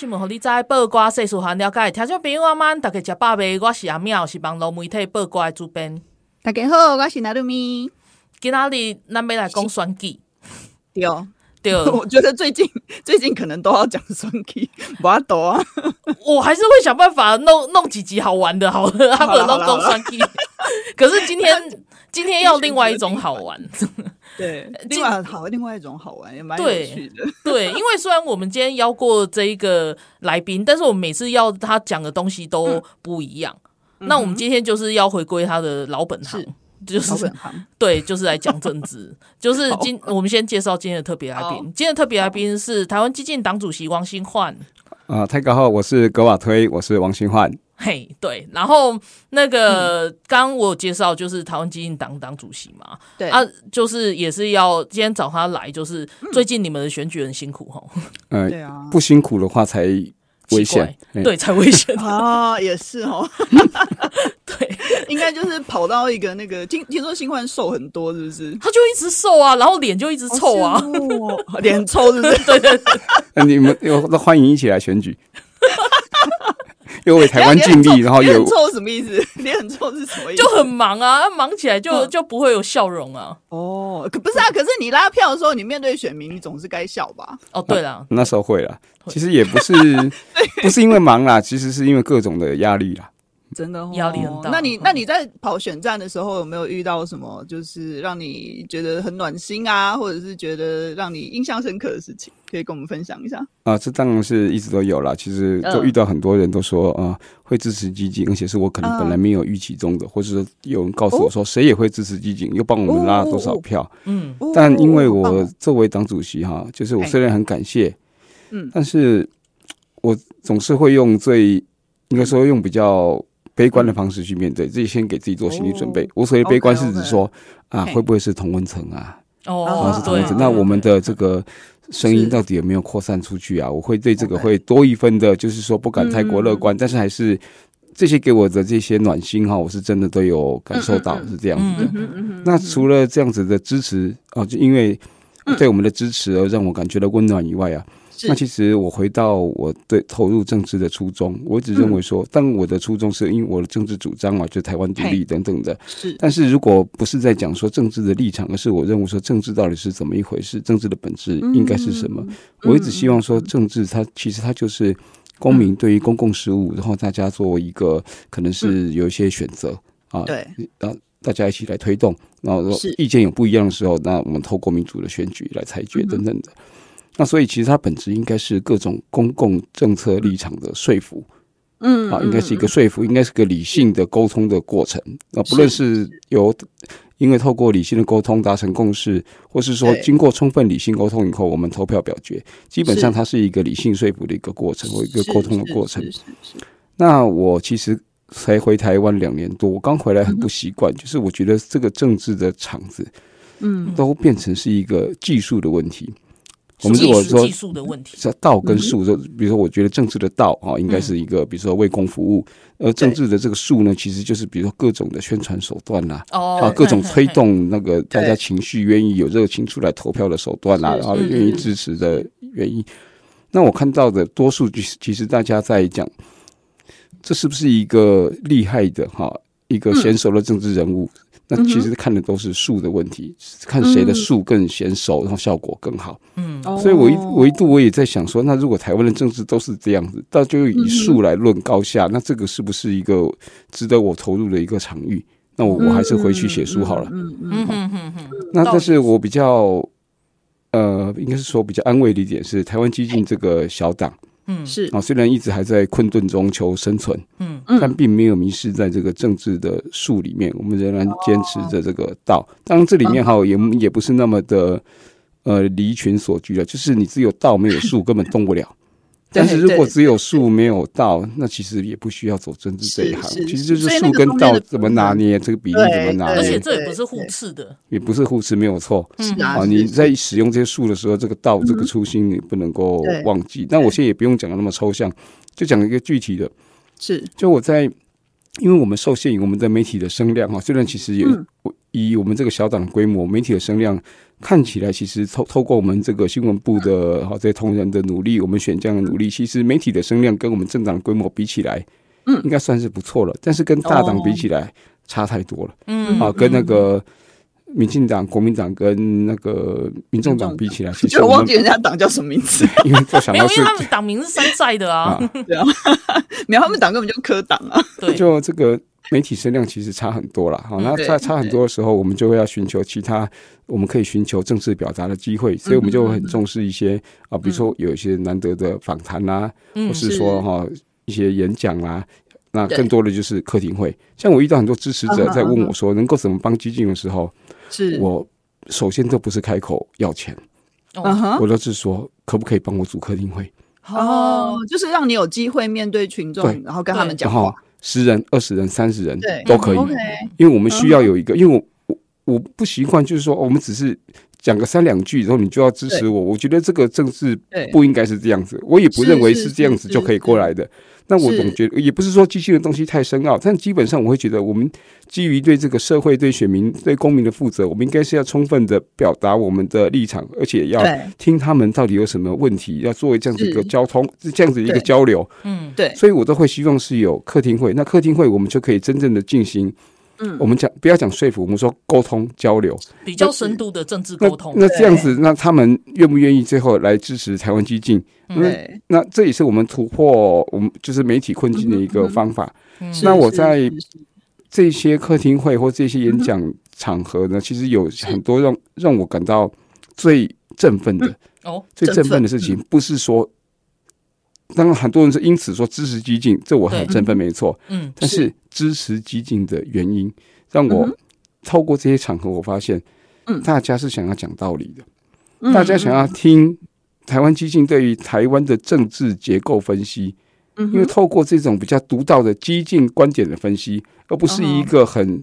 新闻，互你知；报挂世事，互咱了解。听众朋友，晚安，大家食饱未？我是阿妙，是网络媒体报挂的主编。大家好，我是纳鲁咪。今仔日咱要来讲选举，对哦，对，我觉得最近最近可能都要讲选举，不多啊。我还是会想办法弄弄几集好玩的，好了，他们都讲选举。可是今天 今天要另外一种好玩，对，另外好另外一种好玩也蛮有趣的。对，因为虽然我们今天邀过这一个来宾，但是我们每次要他讲的东西都不一样。嗯、那我们今天就是要回归他的老本行。就是对，就是来讲政治。就是今我们先介绍今天的特别来宾。今天的特别来宾是台湾激进党主席王新焕。啊，泰哥好，我是葛瓦推，我是王新焕。嘿，对。然后那个刚刚我有介绍，就是台湾基进党党主席嘛。对啊，就是也是要今天找他来，就是最近你们的选举很辛苦哈。嗯，对啊，不辛苦的话才。危险，对，才危险啊！也是哦，对，应该就是跑到一个那个听听说新欢瘦很多，是不是？他就一直瘦啊，然后脸就一直臭啊，脸臭是不是？对对对，那你们有那欢迎一起来选举。又为台湾尽力，然后又很臭什么意思？脸很臭是什么意思？就很忙啊，忙起来就就不会有笑容啊。哦，可不是啊，可是你拉票的时候，你面对选民，你总是该笑吧？哦，对了，那时候会了。其实也不是，不是因为忙啦，其实是因为各种的压力啦。真的压力很大。那你那你在跑选战的时候，有没有遇到什么就是让你觉得很暖心啊，或者是觉得让你印象深刻的事情，可以跟我们分享一下？啊，这当然是一直都有啦。其实就遇到很多人都说啊，会支持基进，而且是我可能本来没有预期中的，或者说有人告诉我说谁也会支持基进，又帮我们拉了多少票。嗯，但因为我作为党主席哈，就是我虽然很感谢，嗯，但是我总是会用最应该说用比较。悲观的方式去面对，自己先给自己做心理准备。我所谓悲观是指说啊，会不会是同温层啊？哦，是同温层。那我们的这个声音到底有没有扩散出去啊？我会对这个会多一分的，就是说不敢太过乐观，但是还是这些给我的这些暖心哈，我是真的都有感受到是这样子的。那除了这样子的支持啊，就因为对我们的支持而让我感觉到温暖以外啊。那其实我回到我对投入政治的初衷，我一直认为说，当我的初衷是因为我的政治主张嘛，就台湾独立等等的。是，但是如果不是在讲说政治的立场，而是我认为说政治到底是怎么一回事，政治的本质应该是什么？我一直希望说，政治它其实它就是公民对于公共事务，然后大家做一个可能是有一些选择啊，对，然后大家一起来推动，然后意见有不一样的时候，那我们透过民主的选举来裁决等等的。那所以其实它本质应该是各种公共政策立场的说服，嗯，啊，应该是一个说服，应该是个理性的沟通的过程。那不论是由因为透过理性的沟通达成共识，或是说经过充分理性沟通以后，我们投票表决，基本上它是一个理性说服的一个过程或一个沟通的过程。那我其实才回台湾两年多，我刚回来很不习惯，就是我觉得这个政治的场子，嗯，都变成是一个技术的问题。我们如果说技术的问题，是道跟术，就比如说，我觉得政治的道啊，应该是一个，比如说为公服务，而政治的这个术呢，其实就是比如说各种的宣传手段啦，啊，各种推动那个大家情绪愿意有热情出来投票的手段啦，然后愿意支持的原因。那我看到的多数，其实大家在讲，这是不是一个厉害的哈，一个娴熟的政治人物？那其实看的都是术的问题，看谁的术更娴熟，然后效果更好。嗯，所以我一我一度我也在想说，那如果台湾的政治都是这样子，那就以术来论高下，那这个是不是一个值得我投入的一个场域？那我我还是回去写书好了。嗯嗯嗯嗯嗯。那但是我比较呃，应该是说比较安慰的一点是，台湾激进这个小党，嗯，是。啊，虽然一直还在困顿中求生存，嗯，但并没有迷失在这个政治的树里面，我们仍然坚持着这个道。当然，这里面哈也也不是那么的呃离群索居了，就是你只有道没有树，根本动不了。但是如果只有术没有道，那其实也不需要走政治这一行。其实就是术跟道怎么拿捏，这个比例怎么拿捏。而且这也不是互斥的，也不是互斥，没有错。啊，你在使用这些术的时候，这个道这个初心你不能够忘记。但我现在也不用讲的那么抽象，就讲一个具体的。是，就我在，因为我们受限于我们的媒体的声量哈，虽然其实也以我们这个小党规模，媒体的声量。看起来其实透透过我们这个新闻部的好这些同仁的努力，我们选将的努力，其实媒体的声量跟我们政党规模比起来，嗯，应该算是不错了。但是跟大党比起来，差太多了。嗯，啊，跟那个民进党、国民党跟那个民众党比起来，其实我忘记人家党叫什么名字，因为就想到是因为他们党名是山寨的啊，对啊，没有他们党根本就科党啊，对，就这个。媒体声量其实差很多了，好，那差差很多的时候，我们就会要寻求其他我们可以寻求政治表达的机会，所以我们就会很重视一些啊，比如说有一些难得的访谈啊，或是说哈一些演讲啊，那更多的就是客厅会。像我遇到很多支持者在问我说，能够怎么帮基进的时候，是。我首先都不是开口要钱，我都是说可不可以帮我组客厅会？哦，就是让你有机会面对群众，然后跟他们讲话。十人、二十人、三十人都可以，因为我们需要有一个，因为我我我不习惯，就是说我们只是讲个三两句，然后你就要支持我。我觉得这个政治不应该是这样子，我也不认为是这样子就可以过来的。那我总觉得，也不是说机器的东西太深奥，但基本上我会觉得，我们基于对这个社会、对选民、对公民的负责，我们应该是要充分的表达我们的立场，而且要听他们到底有什么问题，要作为这样子一个交通，是这样子一个交流。嗯，对，所以我都会希望是有客厅会，那客厅会我们就可以真正的进行。嗯，我们讲不要讲说服，我们说沟通交流，比较深度的政治沟通。那这样子，那他们愿不愿意最后来支持台湾激进？对，那这也是我们突破我们就是媒体困境的一个方法。那我在这些客厅会或这些演讲场合呢，其实有很多让让我感到最振奋的哦，最振奋的事情，不是说。当然，很多人是因此说支持激进，这我很振奋，没错。嗯，但是支持激进的原因，让我透过这些场合，我发现，嗯，大家是想要讲道理的，大家想要听台湾激进对于台湾的政治结构分析，因为透过这种比较独到的激进观点的分析，而不是一个很。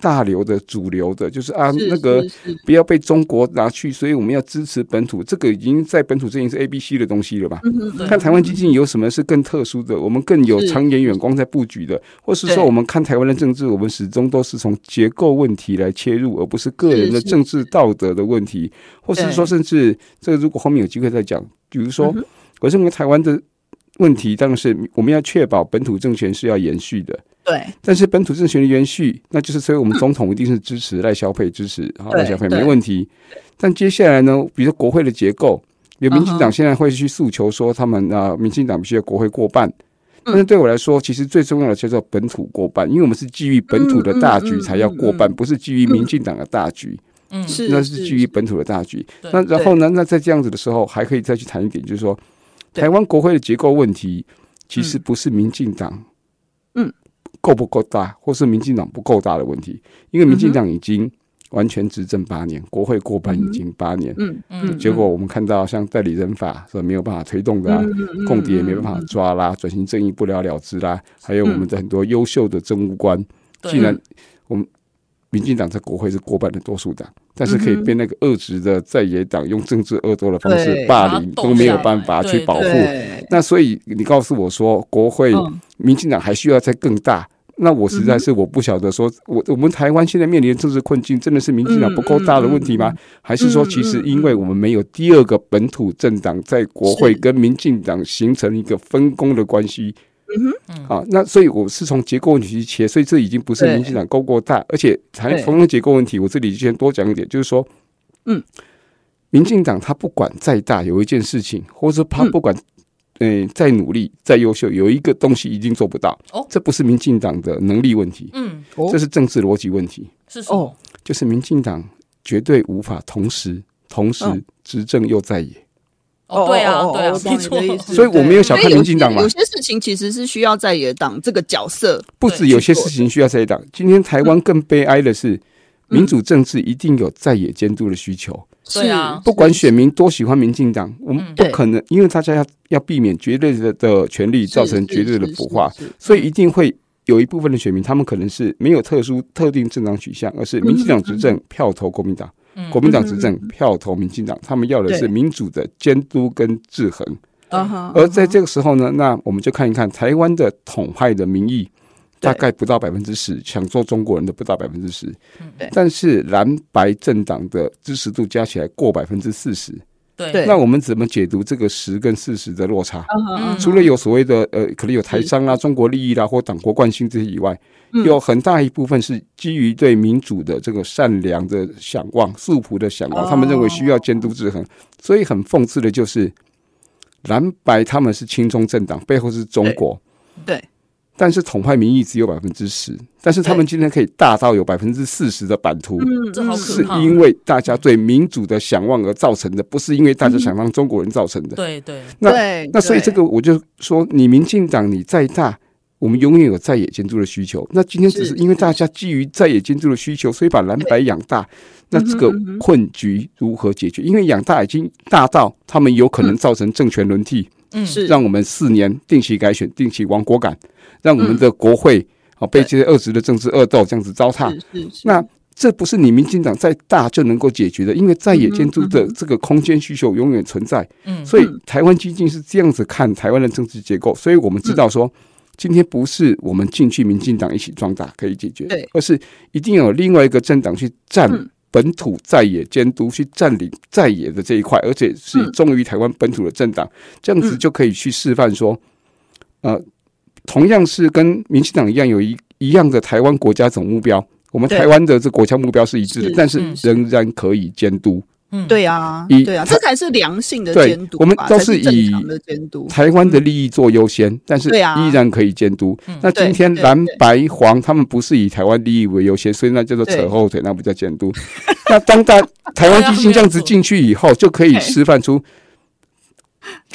大流的主流的，就是啊，是那个不要被中国拿去，所以我们要支持本土。这个已经在本土阵营是 A、B、C 的东西了吧？嗯、看台湾基进有什么是更特殊的，我们更有长远眼光在布局的，或是说我们看台湾的政治，我们始终都是从结构问题来切入，而不是个人的政治道德的问题，或是说甚至这个如果后面有机会再讲，比如说我认为台湾的问题当然是我们要确保本土政权是要延续的。对，但是本土政权的延续，那就是所以我们总统一定是支持赖萧配，支持 啊赖萧配没问题。但接下来呢，比如说国会的结构，有民进党现在会去诉求说，他们啊，民进党必须要国会过半。但是对我来说，其实最重要的叫做本土过半，因为我们是基于本土的大局才要过半，不是基于民进党的大局。嗯，是，那是基于本土的大局。那然后呢，那在这样子的时候，还可以再去谈一点，就是说，台湾国会的结构问题，其实不是民进党嗯。够不够大，或是民进党不够大的问题？因为民进党已经完全执政八年，国会过半已经八年，嗯。嗯，结果我们看到像代理人法是没有办法推动的，共谍也没办法抓啦，转型正义不了了之啦，还有我们的很多优秀的政务官，既然我们民进党在国会是过半的多数党，但是可以被那个恶职的在野党用政治恶斗的方式霸凌，都没有办法去保护。那所以你告诉我说，国会民进党还需要再更大？那我实在是我不晓得说，我我们台湾现在面临的政治困境，真的是民进党不够大的问题吗？还是说，其实因为我们没有第二个本土政党在国会跟民进党形成一个分工的关系？嗯哼，啊，那所以我是从结构问题去切，所以这已经不是民进党够够大，而且谈同样结构问题，我这里就先多讲一点，就是说，嗯，民进党他不管再大，有一件事情，或者他不管。嗯，再努力再优秀，有一个东西一定做不到。哦，这不是民进党的能力问题，嗯，这是政治逻辑问题。是哦？就是民进党绝对无法同时同时执政又在野。哦，对啊，对啊，没错。所以我没有小看民进党嘛。有些事情其实是需要在野党这个角色，不止有些事情需要在野党。今天台湾更悲哀的是，民主政治一定有在野监督的需求。是啊，不管选民多喜欢民进党，我们不可能，因为大家要要避免绝对的的权利造成绝对的腐化，所以一定会有一部分的选民，他们可能是没有特殊特定政党取向，而是民进党执政票投国民党。国民党执政票投民进党，他们要的是民主的监督跟制衡。而在这个时候呢，那我们就看一看台湾的统派的民意，大概不到百分之十，想做中国人的不到百分之十。但是蓝白政党的支持度加起来过百分之四十。对，那我们怎么解读这个十跟四十的落差？除了有所谓的呃，可能有台商啦、中国利益啦，或党国惯性这些以外。有很大一部分是基于对民主的这个善良的向往、素朴的向往，他们认为需要监督制衡，所以很讽刺的就是蓝白他们是亲中政党，背后是中国，对，但是统派民意只有百分之十，但是他们今天可以大到有百分之四十的版图，是因为大家对民主的向往而造成的，不是因为大家想让中国人造成的。对对，那那所以这个我就说，你民进党你再大。我们永远有在野监督的需求。那今天只是因为大家基于在野监督的需求，所以把蓝白养大。那这个困局如何解决？因为养大已经大到他们有可能造成政权轮替。嗯，是让我们四年定期改选、定期亡国感，让我们的国会啊被这些恶质的政治恶斗这样子糟蹋。那这不是你民进党再大就能够解决的，因为在野监督的这个空间需求永远存在。嗯，所以台湾基金是这样子看台湾的政治结构，所以我们知道说。今天不是我们进去民进党一起壮大可以解决，对，而是一定要有另外一个政党去占本土在野监督，去占领在野的这一块，而且是忠于台湾本土的政党，这样子就可以去示范说，呃，同样是跟民进党一样有一一样的台湾国家总目标，我们台湾的这国家目标是一致的，但是仍然可以监督。嗯，对啊，对啊，这才是良性的监督。我们都是以台湾的利益做优先，但是依然可以监督。那今天蓝白黄他们不是以台湾利益为优先，所以那叫做扯后腿，那不叫监督。那当大 台湾基金这样子进去以后，就可以示范出。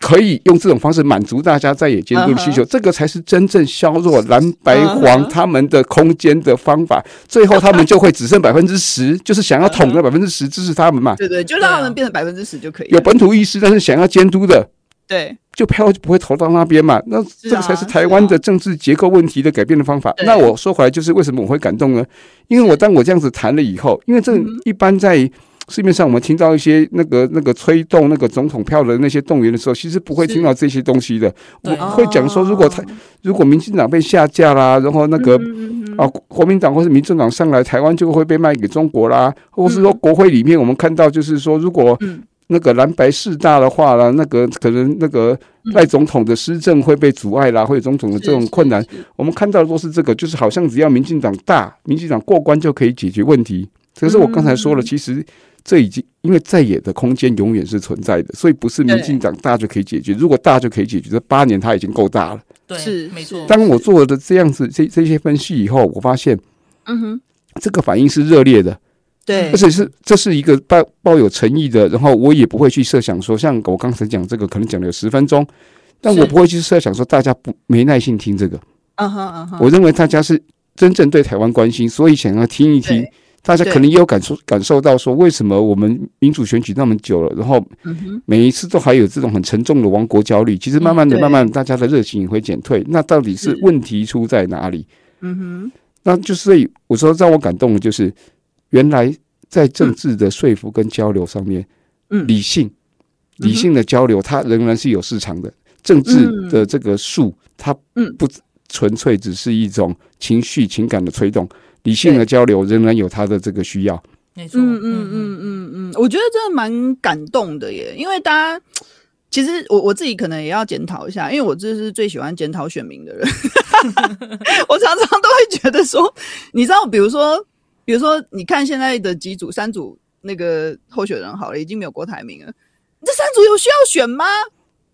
可以用这种方式满足大家在野监督的需求，这个才是真正削弱蓝白黄他们的空间的方法。最后他们就会只剩 百分之十，就是想要统的百分之十支持他们嘛。对对，就让他们变成百分之十就可以。有本土意识，但是想要监督的，对，就票就不会投到那边嘛。那这个才是台湾的政治结构问题的改变的方法。那我说回来，就是为什么我会感动呢？因为我当我这样子谈了以后，因为这一般在。市面上我们听到一些那个那个推动那个总统票的那些动员的时候，其实不会听到这些东西的。我会讲说，如果台如果民进党被下架啦，然后那个啊国民党或是民进党上来，台湾就会被卖给中国啦，或是说国会里面我们看到就是说，如果那个蓝白势大的话啦，那个可能那个赖总统的施政会被阻碍啦，会有总统的这种困难。我们看到的都是这个，就是好像只要民进党大，民进党过关就可以解决问题。可是我刚才说了，其实。这已经因为在野的空间永远是存在的，所以不是民进党大就可以解决。如果大就可以解决，这八年他已经够大了。对，是没错。当我做了这样子这这些分析以后，我发现，嗯哼，这个反应是热烈的，对，而且是这是一个抱抱有诚意的。然后我也不会去设想说，像我刚才讲这个，可能讲了有十分钟，但我不会去设想说大家不没耐心听这个。嗯哼嗯哼，我认为大家是真正对台湾关心，所以想要听一听。大家可能也有感受感受到说，为什么我们民主选举那么久了，然后每一次都还有这种很沉重的亡国焦虑？其实慢慢的、慢慢的，大家的热情也会减退。那到底是问题出在哪里？嗯哼，那就是所以我说让我感动的就是，原来在政治的说服跟交流上面，理性理性的交流，它仍然是有市场的。政治的这个术，它不纯粹只是一种情绪情感的推动。理性的交流仍然有他的这个需要，没错，嗯嗯嗯嗯嗯，我觉得真的蛮感动的耶，因为大家其实我我自己可能也要检讨一下，因为我这是最喜欢检讨选民的人，我常常都会觉得说，你知道，比如说，比如说，你看现在的几组三组那个候选人好了，已经没有郭台铭了，这三组有需要选吗？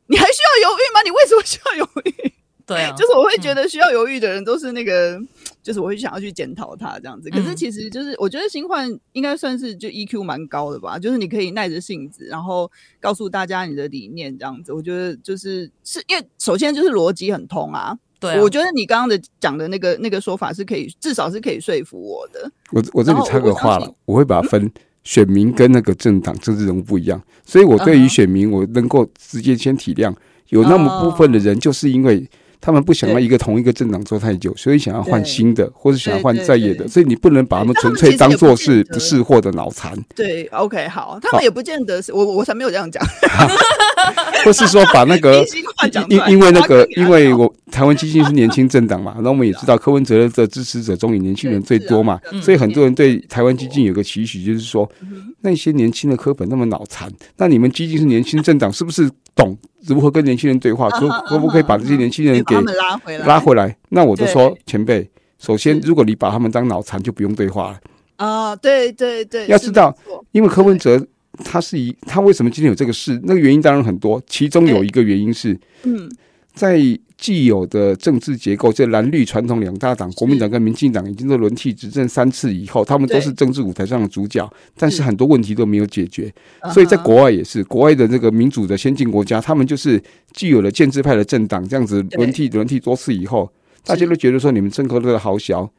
你还需要犹豫吗？你为什么需要犹豫？对啊，就是我会觉得需要犹豫的人都是那个。就是我会想要去检讨他这样子。可是其实就是我觉得新焕应该算是就 EQ 蛮高的吧，就是你可以耐着性子，然后告诉大家你的理念这样子。我觉得就是是因为首先就是逻辑很通啊。对啊，我觉得你刚刚的讲的那个那个说法是可以，至少是可以说服我的。我我这里插个话了，我，我会把它分选民跟那个政党政治人物不一样，所以我对于选民，我能够直接先体谅，有那么部分的人，就是因为。他们不想要一个同一个政党做太久，所以想要换新的，或者想要换在野的，所以你不能把他们纯粹当做是不识货的脑残。对，OK，好，他们也不见得是我，我才没有这样讲。或是说把那个 因因为那个，因为我台湾基金是年轻政党嘛，那我们也知道柯文哲的支持者中以年轻人最多嘛，所以很多人对台湾基金有个期许，就是说那些年轻的柯本那么脑残，那你们基金是年轻政党，是不是懂？如何跟年轻人对话？可可不可以把这些年轻人给拉回来？拉回来？那我就说，前辈，首先，如果你把他们当脑残，就不用对话了。啊，对对对，要知道，因为柯文哲他是一他为什么今天有这个事？那个原因当然很多，其中有一个原因是，嗯，在。既有的政治结构，这蓝绿传统两大党，国民党跟民进党已经都轮替执政三次以后，他们都是政治舞台上的主角，但是很多问题都没有解决。所以在国外也是，国外的这个民主的先进国家，他们就是既有了建制派的政党，这样子轮替轮替多次以后，大家都觉得说你们政客都好小。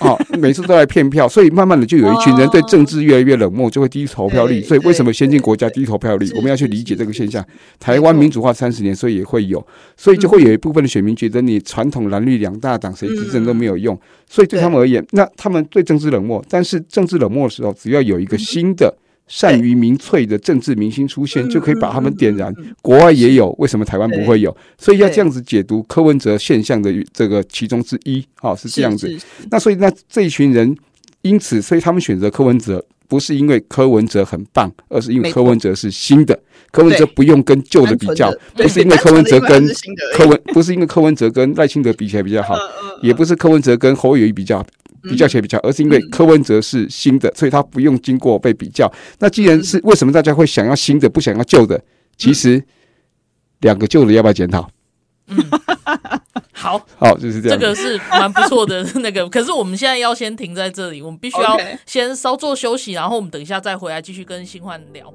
哦，每次都来骗票，所以慢慢的就有一群人对政治越来越冷漠，就会低投票率。所以为什么先进国家低投票率？我们要去理解这个现象。台湾民主化三十年，所以也会有，所以就会有一部分的选民觉得你传统蓝绿两大党谁执政都没有用，所以对他们而言，那他们对政治冷漠。但是政治冷漠的时候，只要有一个新的。善于民粹的政治明星出现，就可以把他们点燃。国外也有，为什么台湾不会有？所以要这样子解读柯文哲现象的这个其中之一，好，是这样子。那所以那这一群人，因此，所以他们选择柯文哲，不是因为柯文哲很棒，而是因为柯文哲是新的。柯文哲不用跟旧的比较，不是因为柯文哲跟柯文，不是因为柯文哲跟赖清德比起来比较好，也不是柯文哲跟侯友谊比较。比较起来比较，而是因为柯文哲是新的，所以他不用经过被比较。那既然是为什么大家会想要新的，不想要旧的？其实两个旧的要不要检讨？嗯，好，好，就是这样。这个是蛮不错的那个，可是我们现在要先停在这里，我们必须要先稍作休息，然后我们等一下再回来继续跟新焕聊。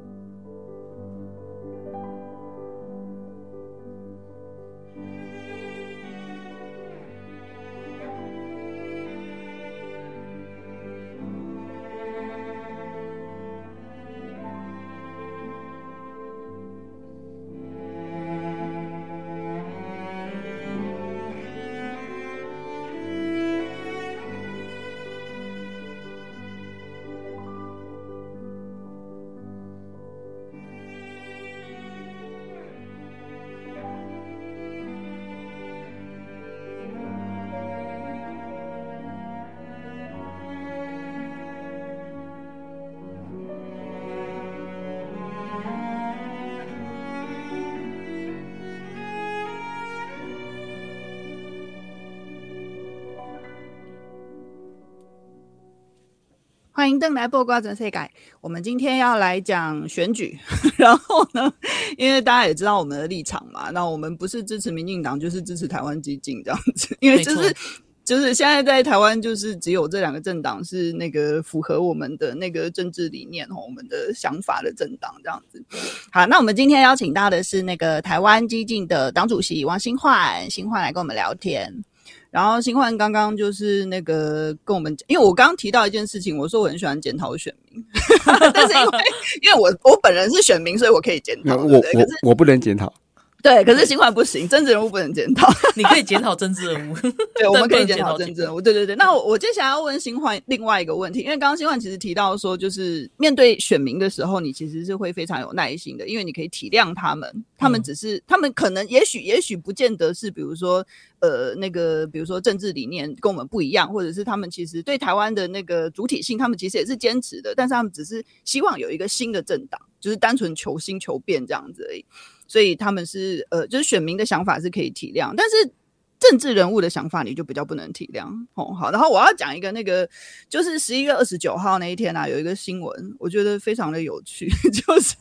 欢迎邓来播瓜全世界。我们今天要来讲选举，然后呢，因为大家也知道我们的立场嘛，那我们不是支持民进党，就是支持台湾激进这样子。因为就是就是现在在台湾，就是只有这两个政党是那个符合我们的那个政治理念和我们的想法的政党这样子。好，那我们今天邀请到的是那个台湾激进的党主席王新焕，新焕来跟我们聊天。然后新焕刚刚就是那个跟我们讲，因为我刚刚提到一件事情，我说我很喜欢检讨选民，但是因为因为我我本人是选民，所以我可以检讨。我我我不能检讨。对，可是新焕不行，政治人物不能检讨。你可以检讨政治人物，对，我们可以检讨政治人物。对对对，那我我接下来要问新焕另外一个问题，因为刚刚新焕其实提到说，就是面对选民的时候，你其实是会非常有耐心的，因为你可以体谅他们，他们只是、嗯、他们可能也许也许不见得是，比如说呃那个比如说政治理念跟我们不一样，或者是他们其实对台湾的那个主体性，他们其实也是坚持的，但是他们只是希望有一个新的政党，就是单纯求新求变这样子而已。所以他们是呃，就是选民的想法是可以体谅，但是政治人物的想法你就比较不能体谅哦。好，然后我要讲一个那个，就是十一月二十九号那一天啊，有一个新闻，我觉得非常的有趣，就是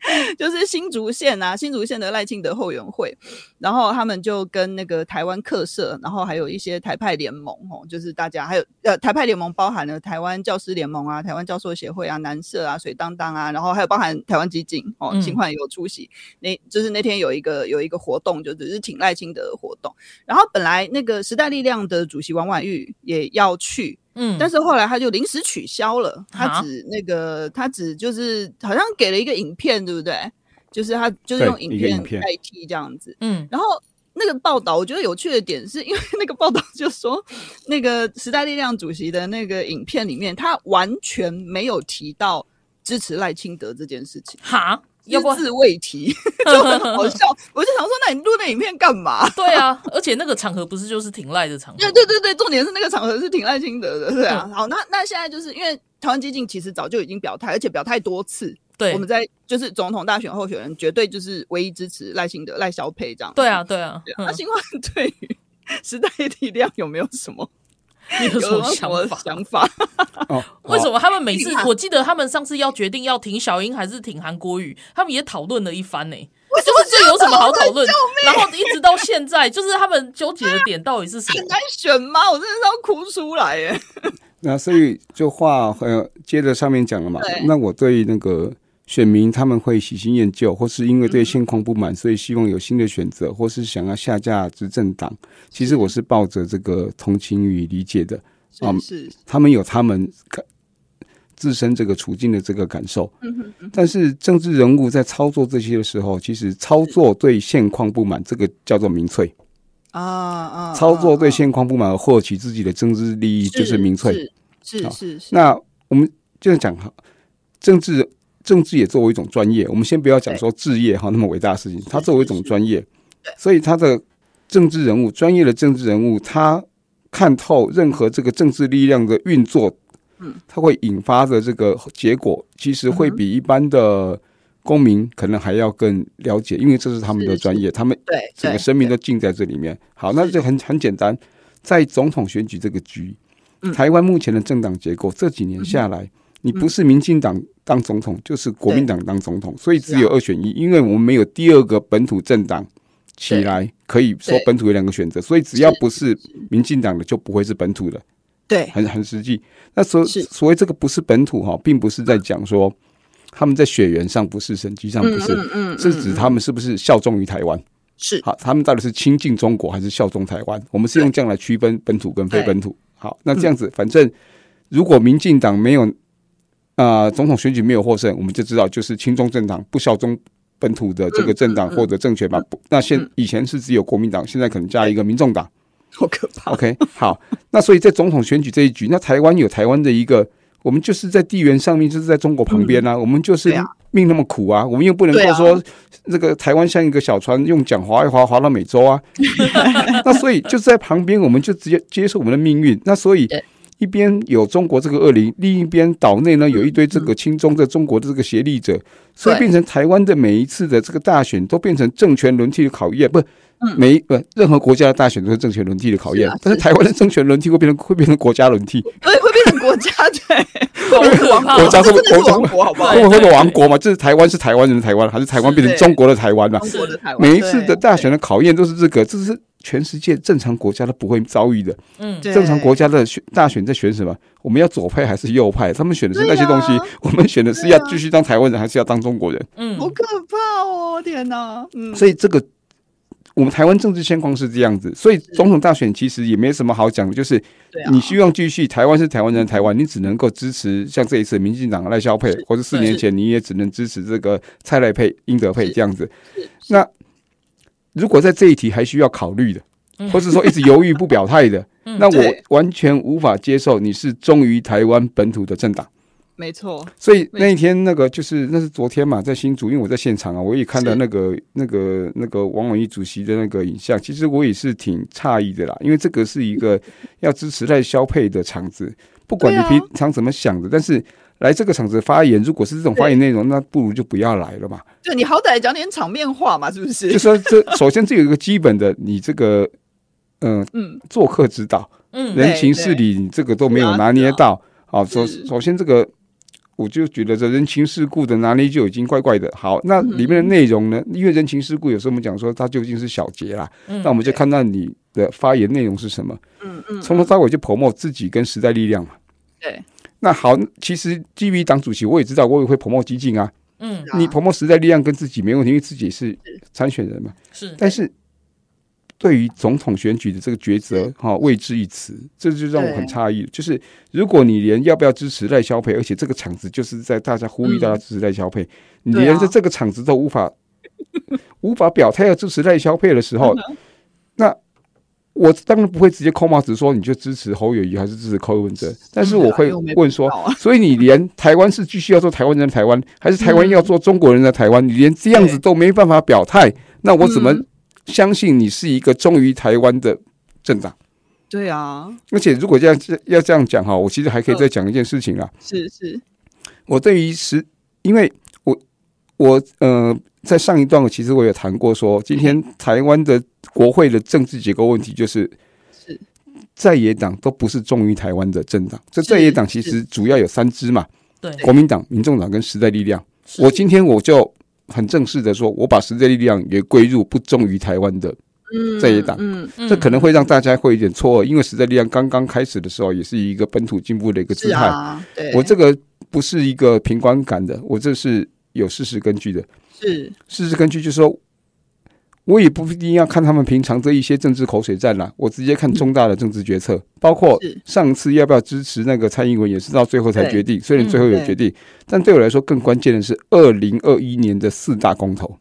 就是新竹县啊，新竹县的赖清德后援会，然后他们就跟那个台湾客社，然后还有一些台派联盟哦，就是大家还有呃台派联盟包含了台湾教师联盟啊、台湾教授协会啊、南社啊、水当当啊，然后还有包含台湾基金哦，新焕也有出席。那就是那天有一个有一个活动，就只是挺赖清德的活动。然后本来那个时代力量的主席王婉玉也要去。嗯，但是后来他就临时取消了，他只那个他只就是好像给了一个影片，对不对？就是他就是用影片代替这样子。嗯，然后那个报道我觉得有趣的点是因为那个报道就说，那个时代力量主席的那个影片里面，他完全没有提到支持赖清德这件事情。哈。要不字未提就很好笑，我就想说，那你录那影片干嘛？对啊，而且那个场合不是就是挺赖的场合？对对对对，重点是那个场合是挺赖清德的，对啊。好，那那现在就是因为台湾激进其实早就已经表态，而且表态多次。对，我们在就是总统大选候选人绝对就是唯一支持赖清德、赖萧佩这样。对啊，对啊。那请问 对于时代力量有没有什么？你有什么想法？想法？为什么他们每次？我记得他们上次要决定要挺小英还是挺韩国语，他们也讨论了一番呢。为什么这有什么好讨论？然后一直到现在，就是他们纠结的点到底是什么？很难选吗？我真的是要哭出来耶！那所以就话呃，接着上面讲了嘛。那我对那个。选民他们会喜新厌旧，或是因为对现况不满，所以希望有新的选择，或是想要下架执政党。其实我是抱着这个同情与理解的啊，是他们有他们自身这个处境的这个感受。但是政治人物在操作这些的时候，其实操作对现况不满，这个叫做民粹啊啊！操作对现况不满而获取自己的政治利益，就是民粹。是是是。那我们就讲哈，政治。政治也作为一种专业，我们先不要讲说置业哈那么伟大的事情，它作为一种专业，所以他的政治人物，专业的政治人物，他看透任何这个政治力量的运作，嗯，他会引发的这个结果，其实会比一般的公民可能还要更了解，因为这是他们的专业，他们对整个生命都浸在这里面。好，那就很很简单，在总统选举这个局，台湾目前的政党结构这几年下来。你不是民进党当总统，就是国民党当总统，所以只有二选一，因为我们没有第二个本土政党起来可以说本土有两个选择，所以只要不是民进党的就不会是本土的，对，很很实际。那所所谓这个不是本土哈，并不是在讲说他们在血缘上不是，实际上不是，嗯，是指他们是不是效忠于台湾？是好，他们到底是亲近中国还是效忠台湾？我们是用这样来区分本土跟非本土。好，那这样子，反正如果民进党没有。啊、呃，总统选举没有获胜，我们就知道就是亲中政党不效忠本土的这个政党获得政权吧。嗯嗯嗯、那现以前是只有国民党，现在可能加一个民众党，好可怕。OK，好，那所以在总统选举这一局，那台湾有台湾的一个，我们就是在地缘上面就是在中国旁边啊，嗯、我们就是命那么苦啊，我们又不能够说这个台湾像一个小船，用桨划一划划到美洲啊。那所以就在旁边，我们就直接接受我们的命运。那所以。一边有中国这个恶灵，另一边岛内呢有一堆这个亲中的中国的这个协力者，所以变成台湾的每一次的这个大选都变成政权轮替的考验，不，每不任何国家的大选都是政权轮替的考验，但是台湾的政权轮替会变成会变成国家轮替，对，会变成国家对，王国家会不会王国好不好？会不会王国嘛？就是台湾是台湾人的台湾，还是台湾变成中国的台湾嘛？每一次的大选的考验都是这个，这是。全世界正常国家都不会遭遇的。嗯，正常国家的选大选在选什么？我们要左派还是右派？他们选的是那些东西，我们选的是要继续当台湾人，还是要当中国人？嗯，好可怕哦！天哪！嗯，所以这个我们台湾政治现况是这样子。所以总统大选其实也没什么好讲的，就是你希望继续台湾是台湾人的台湾，你只能够支持像这一次民进党赖萧佩，或者四年前你也只能支持这个蔡赖佩、英德佩这样子。那如果在这一题还需要考虑的，或者说一直犹豫不表态的，那我完全无法接受你是忠于台湾本土的政党。没错，所以那一天那个就是那是昨天嘛，在新竹，因为我在现场啊，我也看到那个那个那个王婉諭主席的那个影像，其实我也是挺诧异的啦，因为这个是一个要支持赖消配的场子，不管你平常怎么想的，但是。来这个场子发言，如果是这种发言内容，那不如就不要来了嘛。就你好歹讲点场面话嘛，是不是？就说这首先这有一个基本的，你这个，呃、嗯做客之道，嗯，人情事理，你这个都没有拿捏到。好，首首先这个，我就觉得这人情世故的拿捏就已经怪怪的。好，那里面的内容呢？因为人情世故有时候我们讲说它究竟是小节啦，那我们就看到你的发言内容是什么。嗯嗯，从头到尾就 promote 自己跟时代力量嘛。对，那好，其实基于党主席，我也知道我也会 promote 基进啊。嗯，你 promote 时代力量跟自己没问题，因为自己是参选人嘛。是，但是。对于总统选举的这个抉择，哈，未置一词，这就让我很诧异。就是如果你连要不要支持赖萧配，而且这个场子就是在大家呼吁大家支持赖萧配，你连在这个场子都无法无法表态要支持赖萧配的时候，那 我当然不会直接扣帽子说你就支持侯友谊还是支持柯文哲，但是我会问说，所以你连台湾是继续要做台湾人的台湾，还是台湾要做中国人的台湾，你连这样子都没办法表态，那我怎么？相信你是一个忠于台湾的政党，对啊。而且如果这样要这样讲哈，我其实还可以再讲一件事情啊。是是，我对于是，因为我我呃，在上一段我其实我有谈过说，今天台湾的国会的政治结构问题就是，是在野党都不是忠于台湾的政党。这在野党其实主要有三支嘛，对，国民党、民众党跟时代力量。我今天我就。很正式的说，我把时代力量也归入不忠于台湾的在野党，嗯，嗯，这可能会让大家会有点错愕，因为时代力量刚刚开始的时候也是一个本土进步的一个姿态，啊，我这个不是一个凭观感的，我这是有事实根据的，是事实根据就是说。我也不一定要看他们平常这一些政治口水战啦，我直接看重大的政治决策，包括上次要不要支持那个蔡英文，也是到最后才决定。虽然最后有决定，但对我来说更关键的是二零二一年的四大公投。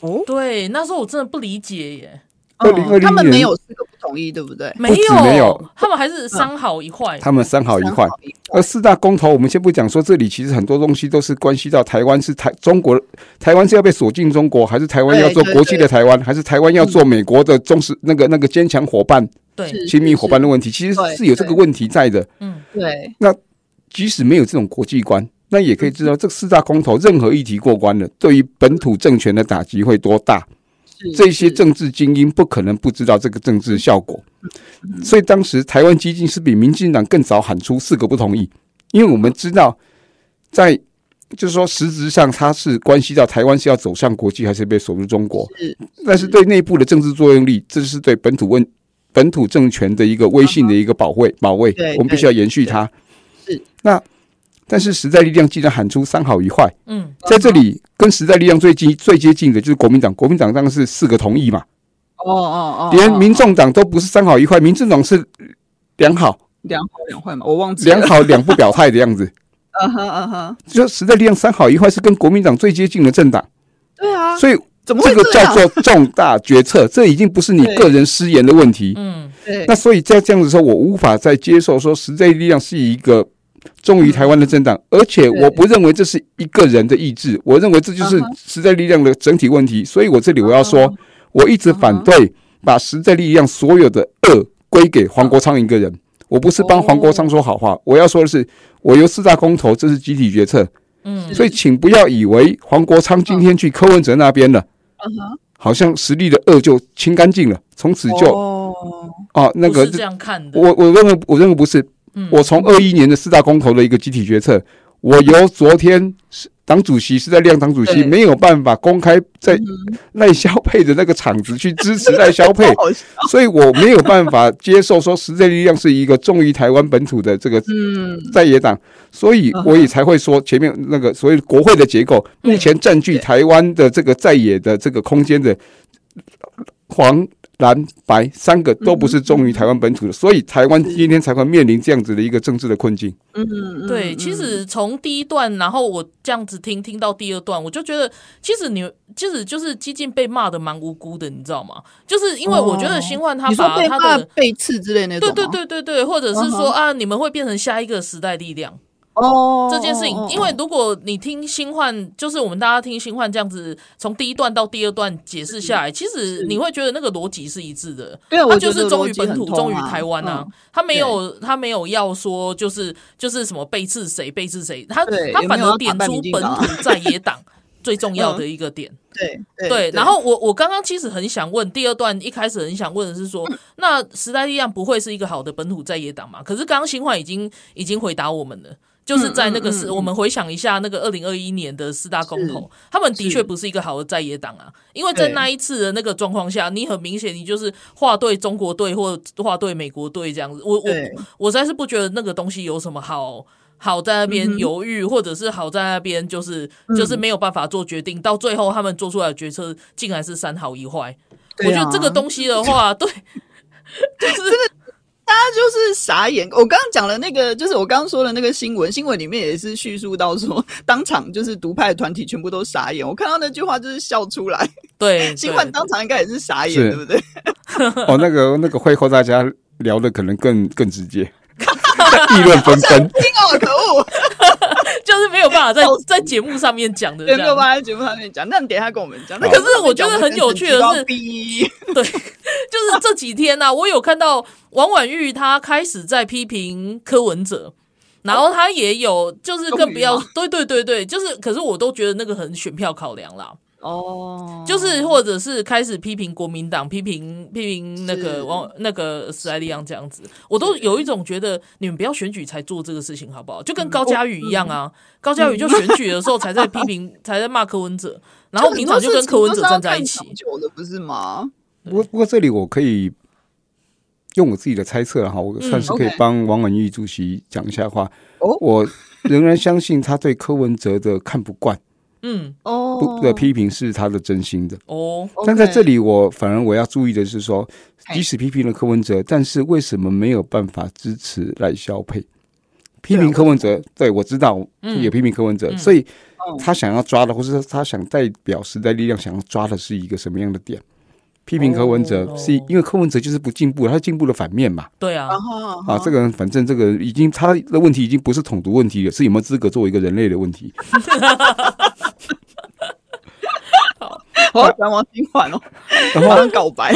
哦，对，那时候我真的不理解耶。二零二零年他们没有四个对不对？没有，没有，他们还是三好一坏。他们三好一坏。而四大公投，我们先不讲说，这里其实很多东西都是关系到台湾是台中国，台湾是要被锁进中国，还是台湾要做国际的台湾，还是台湾要做美国的忠实那个那个坚强伙伴、对亲密伙伴的问题，其实是有这个问题在的。嗯，对。那即使没有这种国际观，那也可以知道，这四大公投任何议题过关了，对于本土政权的打击会多大。这些政治精英不可能不知道这个政治效果，所以当时台湾基金是比民进党更早喊出四个不同意，因为我们知道，在就是说实质上它是关系到台湾是要走向国际还是被锁入中国，但是对内部的政治作用力，这是对本土问本土政权的一个威信的一个保卫保卫，我们必须要延续它。是那。但是时代力量既然喊出三好一坏，嗯，在这里跟时代力量最近最接近的就是国民党，国民党当然是四个同意嘛，哦哦哦，连民众党都不是三好一坏，民众党是两好，两好两坏嘛，我忘记两好两不表态的样子，嗯哼嗯哼，就时代力量三好一坏是跟国民党最接近的政党，对啊，所以这个叫做重大决策，这已经不是你个人失言的问题，嗯，对，那所以在这样子说，我无法再接受说时代力量是一个。忠于台湾的政党，而且我不认为这是一个人的意志，我认为这就是时代力量的整体问题。所以我这里我要说，我一直反对把时代力量所有的恶归给黄国昌一个人。我不是帮黄国昌说好话，我要说的是，我由四大公投，这是集体决策。嗯，所以请不要以为黄国昌今天去柯文哲那边了，好像实力的恶就清干净了，从此就哦，那个这样看的。我我认为我认为不是。我从二一年的四大公投的一个集体决策，我由昨天党主席是在亮党主席没有办法公开在赖萧配的那个场子去支持赖萧配，所以我没有办法接受说时代力量是一个忠于台湾本土的这个在野党，所以我也才会说前面那个所谓国会的结构，目前占据台湾的这个在野的这个空间的黄。蓝白三个都不是忠于台湾本土的，所以台湾今天才会面临这样子的一个政治的困境。嗯，对，其实从第一段，然后我这样子听听到第二段，我就觉得，其实你其实就是激进被骂的蛮无辜的，你知道吗？就是因为我觉得新焕他把他的背刺之类的，对对对对对，或者是说啊，你们会变成下一个时代力量。哦，这件事情，因为如果你听新焕，就是我们大家听新焕这样子，从第一段到第二段解释下来，其实你会觉得那个逻辑是一致的。对，他就是忠于本土，忠于台湾啊。他没有，他没有要说就是就是什么背刺谁背刺谁，他他反而点出本土在野党 最重要的一个点。对对，然后我我刚刚其实很想问，第二段一开始很想问的是说，那时代力量不会是一个好的本土在野党嘛？可是刚刚新焕已经已经回答我们了。就是在那个是，我们回想一下那个二零二一年的四大公投，他们的确不是一个好的在野党啊。因为在那一次的那个状况下，你很明显你就是划对中国队或划对美国队这样子。我我我实在是不觉得那个东西有什么好好在那边犹豫，或者是好在那边就是就是没有办法做决定。到最后他们做出来的决策竟然是三好一坏。我觉得这个东西的话，对，就是。大家就是傻眼。我刚刚讲了那个，就是我刚刚说的那个新闻，新闻里面也是叙述到说，当场就是独派团体全部都傻眼。我看到那句话就是笑出来。对，新闻当场应该也是傻眼，对不对？哦，那个那个会后大家聊的可能更更直接，议论纷纷。听哦，可恶！就是没有办法在 在节目上面讲的，没有办法在节目上面讲。那你等一下跟我们讲。那可是我觉得很有趣的是，对，就是这几天呢、啊，我有看到王婉玉她开始在批评柯文哲，然后他也有就是更不要，对对对对，就是，可是我都觉得那个很选票考量啦。哦，就是或者是开始批评国民党，批评批评那个王那个史莱利昂这样子，我都有一种觉得你们不要选举才做这个事情好不好？就跟高嘉宇一样啊，高嘉宇就选举的时候才在批评，才在骂柯文哲，然后平常就跟柯文哲站在一起，久的不是吗？不过不过这里我可以用我自己的猜测哈，我算是可以帮王婉玉主席讲一下话。哦，我仍然相信他对柯文哲的看不惯。嗯，哦，不的批评是他的真心的。哦，但在这里我反而我要注意的是说，即使批评了柯文哲，但是为什么没有办法支持赖萧配？批评柯文哲，对我知道也批评柯文哲，所以他想要抓的，或是说他想代表时代力量想要抓的是一个什么样的点？批评柯文哲是因为柯文哲就是不进步，他进步的反面嘛？对啊，啊，这个人反正这个已经他的问题已经不是统独问题了，是有没有资格作为一个人类的问题。我讲王金环哦，然后告白。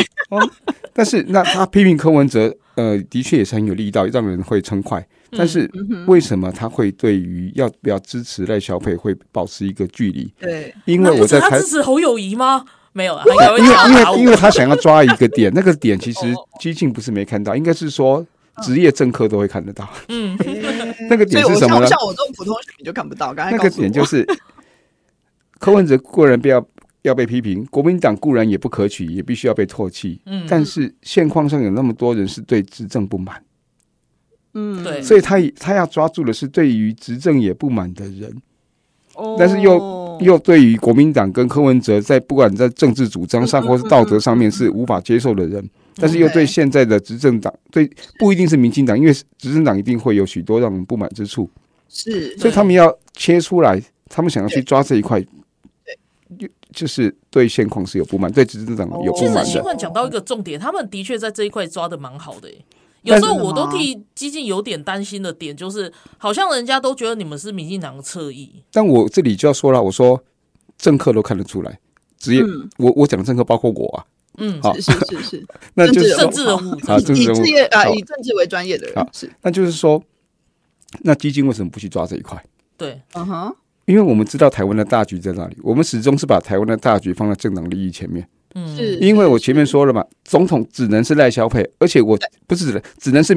但是那他批评柯文哲，呃，的确也是很有力道，让人会称快。但是为什么他会对于要不要支持赖萧配会保持一个距离？对，因为我在他支持侯友谊吗？没有啊，因为因为因为他想要抓一个点，那个点其实激进不是没看到，应该是说职业政客都会看得到。嗯，那个点是什么呢？像我这种普通选民就看不到。刚才那个点就是柯文哲个人不要。要被批评，国民党固然也不可取，也必须要被唾弃。嗯，但是现况上有那么多人是对执政不满，嗯，对，所以他他要抓住的是对于执政也不满的人，哦，但是又又对于国民党跟柯文哲在不管在政治主张上或是道德上面是无法接受的人，但是又对现在的执政党，对不一定是民进党，因为执政党一定会有许多让人不满之处，是，所以他们要切出来，他们想要去抓这一块。就是对现况是有不满，对执政党有不满的。其实新闻讲到一个重点，他们的确在这一块抓的蛮好的。有时候我都替基金有点担心的点，就是好像人家都觉得你们是民进党的侧翼。但我这里就要说了，我说政客都看得出来，职业，我我讲的政客包括我啊，嗯，好，是是是，那就是政治人物啊，政治人物啊，以政治为专业的人是。那就是说，那基金为什么不去抓这一块？对，嗯哼。因为我们知道台湾的大局在哪里，我们始终是把台湾的大局放在政党利益前面。嗯，是。因为我前面说了嘛，总统只能是赖萧佩，而且我不是只只能是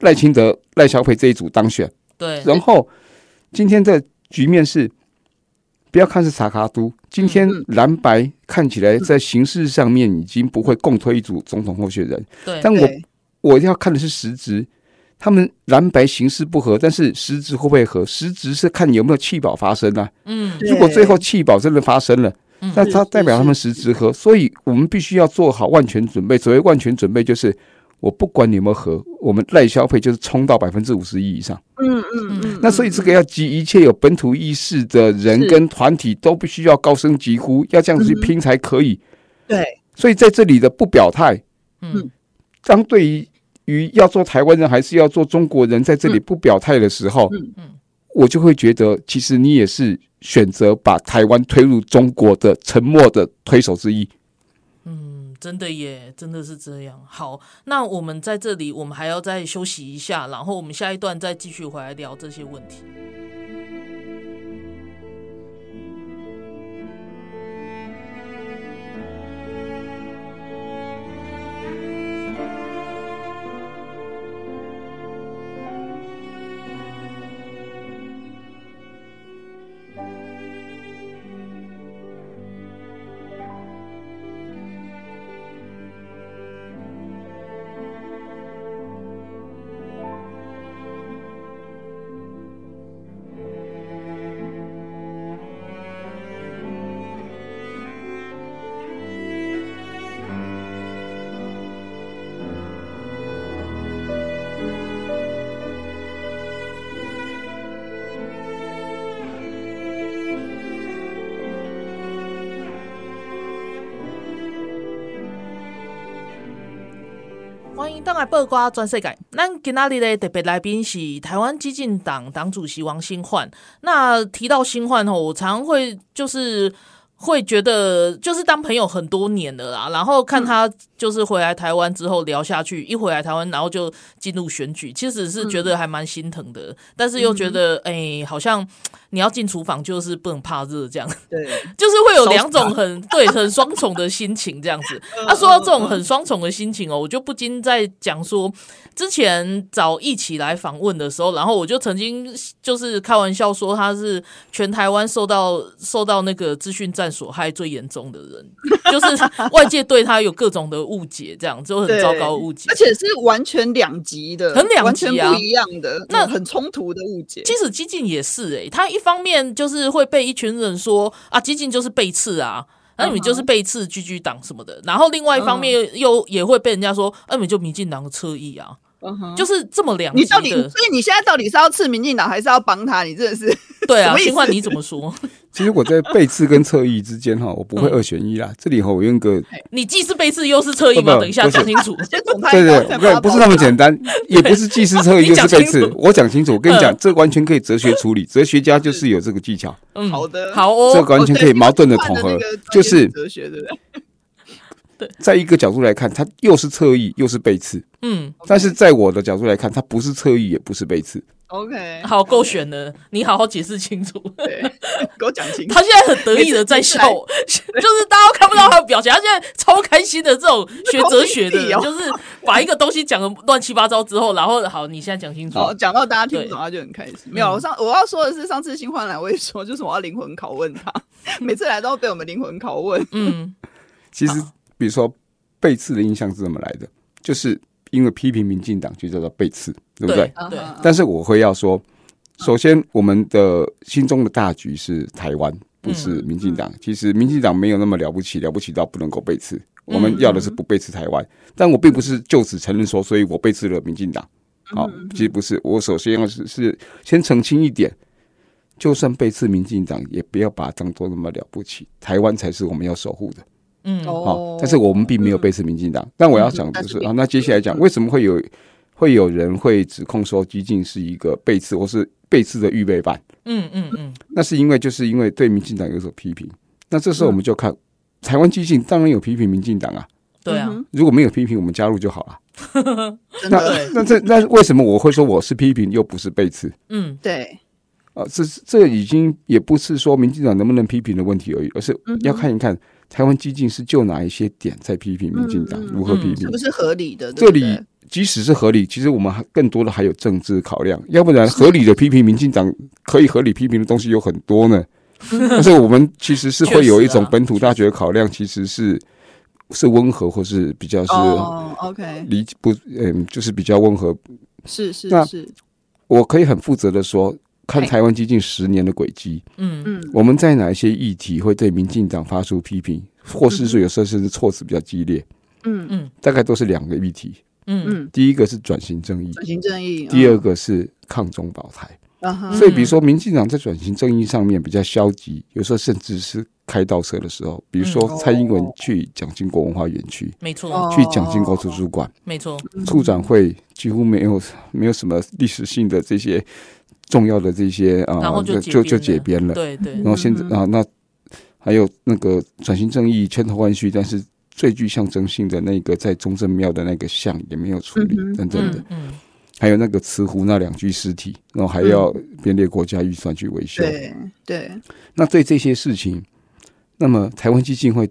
赖清德、赖萧佩这一组当选。对。然后今天的局面是，不要看是查卡都，今天蓝白看起来在形式上面已经不会共推一组总统候选人。对。但我我要看的是实质。他们蓝白形式不合，但是实质会不会合？实质是看有没有弃保发生啊。嗯，如果最后弃保真的发生了，那它代表他们实质合，所以我们必须要做好万全准备。所谓万全准备，就是我不管你有没有合，我们赖消费就是冲到百分之五十一以上。嗯嗯嗯。那所以这个要集一切有本土意识的人跟团体都必须要高声疾呼，要这样子去拼才可以。对。所以在这里的不表态，嗯，当对于。于要做台湾人还是要做中国人，在这里不表态的时候，嗯嗯，我就会觉得，其实你也是选择把台湾推入中国的沉默的推手之一。嗯，真的耶，真的是这样。好，那我们在这里，我们还要再休息一下，然后我们下一段再继续回来聊这些问题。迎登来报瓜全世界。咱今仔日的特别来宾是台湾激进党党主席王新焕。那提到新焕吼，我常会就是。会觉得就是当朋友很多年了啦，然后看他就是回来台湾之后聊下去，一回来台湾然后就进入选举，其实是觉得还蛮心疼的，但是又觉得哎，好像你要进厨房就是不能怕热这样，对，就是会有两种很对很双重的心情这样子。他 说到这种很双重的心情哦，我就不禁在讲说，之前找一起来访问的时候，然后我就曾经就是开玩笑说他是全台湾受到受到那个资讯战。所害最严重的人，就是 外界对他有各种的误解，这样就很糟糕误解，而且是完全两极的，很两极啊，不一样的，那很冲突的误解。即使激进也是哎、欸，他一方面就是会被一群人说啊，激进就是背刺啊，那你就是背刺居居党什么的，然后另外一方面又也会被人家说，啊，你就民进党的侧翼啊。Uh. 就是这么两，你到底，所以你现在到底是要刺民进党，还是要帮他？你真的是对啊，新焕你怎么说？其实我在背刺跟侧翼之间哈，我不会二选一啦。嗯、这里哈，我用个，你既是背刺又是侧翼吗？等一下讲清楚。对对对，不是那么简单，也不是既是侧翼又是背刺。我讲清楚，我跟你讲，这完全可以哲学处理，哲学家就是有这个技巧。嗯，好的，好哦，这个完全可以矛盾的统合，就是哲学对不对？对，在一个角度来看，他又是侧翼又是背刺。嗯，但是在我的角度来看，他不是侧翼也不是背刺。OK，好，够选的，你好好解释清楚。对，给我讲清楚。他现在很得意的在笑，就是大家都看不到他的表情，他现在超开心的。这种学哲学的，就是把一个东西讲的乱七八糟之后，然后好，你现在讲清楚。好，讲到大家听不懂，他就很开心。没有，我上我要说的是，上次新欢来，我也说，就是我要灵魂拷问他，每次来都被我们灵魂拷问。嗯，其实。比如说背刺的印象是怎么来的？就是因为批评民进党就叫做背刺，对不对？对。但是我会要说，首先我们的心中的大局是台湾，不是民进党。其实民进党没有那么了不起，了不起到不能够背刺。我们要的是不背刺台湾。但我并不是就此承认说，所以我背刺了民进党。好，其实不是。我首先要是是先澄清一点，就算背刺民进党，也不要把它当做那么了不起。台湾才是我们要守护的。嗯，哦，但是我们并没有背刺民进党。但我要讲的是啊，那接下来讲为什么会有会有人会指控说激进是一个背刺或是背刺的预备版？嗯嗯嗯，那是因为就是因为对民进党有所批评。那这时候我们就看台湾激进当然有批评民进党啊。对啊，如果没有批评，我们加入就好了。那那这那为什么我会说我是批评又不是背刺？嗯，对。啊，这这已经也不是说民进党能不能批评的问题而已，而是要看一看。台湾激进是就哪一些点在批评民进党？如何批评？是不是合理的？这里即使是合理，其实我们还更多的还有政治考量。要不然合理的批评民进党，可以合理批评的东西有很多呢。但是我们其实是会有一种本土大学的考量，其实是是温和或是比较是 OK 理不嗯，就是比较温和。是是那是，我可以很负责的说。看台湾接近十年的轨迹，嗯。嗯，我们在哪一些议题会对民进党发出批评，或是说有时候甚至措辞比较激烈，嗯。嗯，大概都是两个议题，嗯。嗯，第一个是转型正义，转型正义，第二个是抗中保台，啊所以比如说民进党在转型正义上面比较消极，有时候甚至是开倒车的时候，比如说蔡英文去蒋经国文化园区，没错，去蒋经国图书馆，没错，处长会几乎没有没有什么历史性的这些。重要的这些啊，就就就解编了。对对。然后现在啊，那还有那个转型正义千头万绪，但是最具象征性的那个在中正庙的那个像也没有处理，等等的。嗯。还有那个慈湖那两具尸体，然后还要编列国家预算去维修。对对。那对这些事情，那么台湾基金会。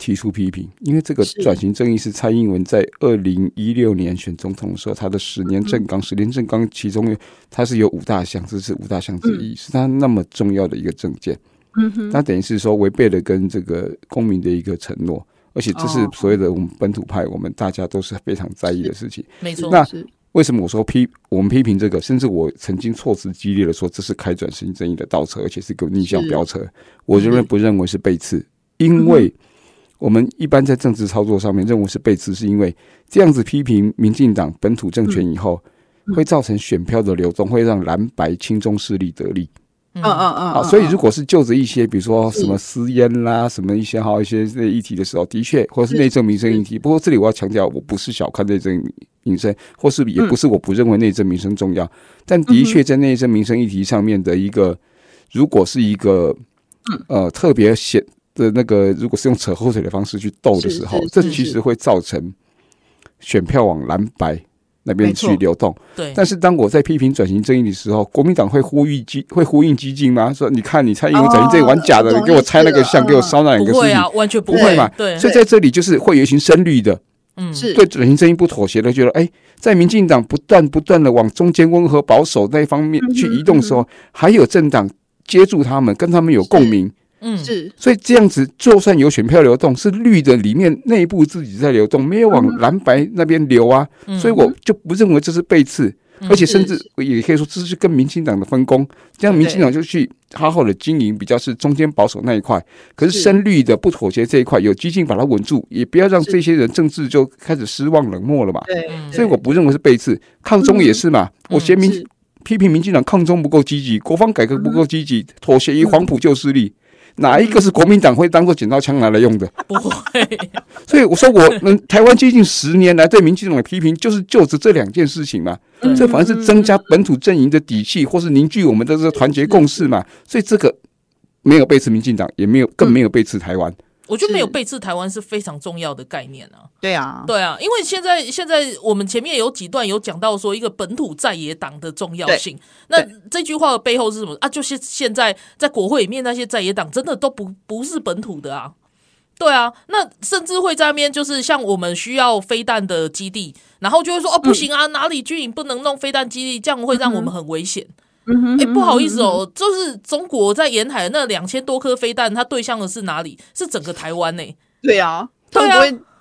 提出批评，因为这个转型正义是蔡英文在二零一六年选总统的时候，他的十年政纲，十年政纲其中他是有五大项，这是五大项之一，是他那么重要的一个政见。嗯哼，他等于是说违背了跟这个公民的一个承诺，而且这是所谓的我们本土派，我们大家都是非常在意的事情。没错。那为什么我说批我们批评这个，甚至我曾经措辞激烈的说这是开转型正义的倒车，而且是个逆向飙车，我认为不认为是背刺，因为。我们一般在政治操作上面认为是背刺，是因为这样子批评民进党本土政权以后，会造成选票的流动，会让蓝白亲中势力得利。嗯嗯嗯。啊，所以如果是就着一些，比如说什么私烟啦，什么一些好一些这议题的时候，的确，或者是内政民生议题。不过这里我要强调，我不是小看内政民生，或是也不是我不认为内政民生重要，但的确在内政民生议题上面的一个，如果是一个呃特别显的那个，如果是用扯后腿的方式去斗的时候，这其实会造成选票往蓝白。那边去流动，对。但是当我在批评转型正义的时候，国民党会呼吁激会呼应激进吗？说你看你蔡英文转型正义玩假的，你给我拆那个像，给我烧那两个事情，啊，完全不会嘛。对。所以在这里就是会有一群深绿的，嗯，是对转型正义不妥协的，觉得哎，在民进党不断不断的往中间温和保守那一方面去移动的时候，还有政党接住他们，跟他们有共鸣。嗯，是，所以这样子，就算有选票流动，是绿的里面内部自己在流动，没有往蓝白那边流啊，嗯、所以我就不认为这是背刺，嗯、而且甚至也可以说这是跟民进党的分工，这样民进党就去好好的经营，比较是中间保守那一块，可是深绿的不妥协这一块，有激进把它稳住，也不要让这些人政治就开始失望冷漠了嘛。对，所以我不认为是背刺，抗中也是嘛，嗯、我嫌民批评民进党抗中不够积极，国防改革不够积极，妥协于黄埔旧势力。哪一个是国民党会当做剪刀枪拿来用的？不会。所以我说，我们台湾接近十年来对民进党的批评，就是就着这两件事情嘛。这反而是增加本土阵营的底气，或是凝聚我们的这个团结共识嘛。所以这个没有背刺民进党，也没有更没有背刺台湾。我觉得没有背刺台湾是非常重要的概念啊！对啊，对啊，因为现在现在我们前面有几段有讲到说一个本土在野党的重要性。那这句话的背后是什么啊？就是现在在国会里面那些在野党真的都不不是本土的啊！对啊，那甚至会在那边就是像我们需要飞弹的基地，然后就会说哦不行啊，哪里军营不能弄飞弹基地，这样会让我们很危险。哎，不好意思哦，就是中国在沿海的那两千多颗飞弹，它对象的是哪里？是整个台湾呢？对呀，对啊，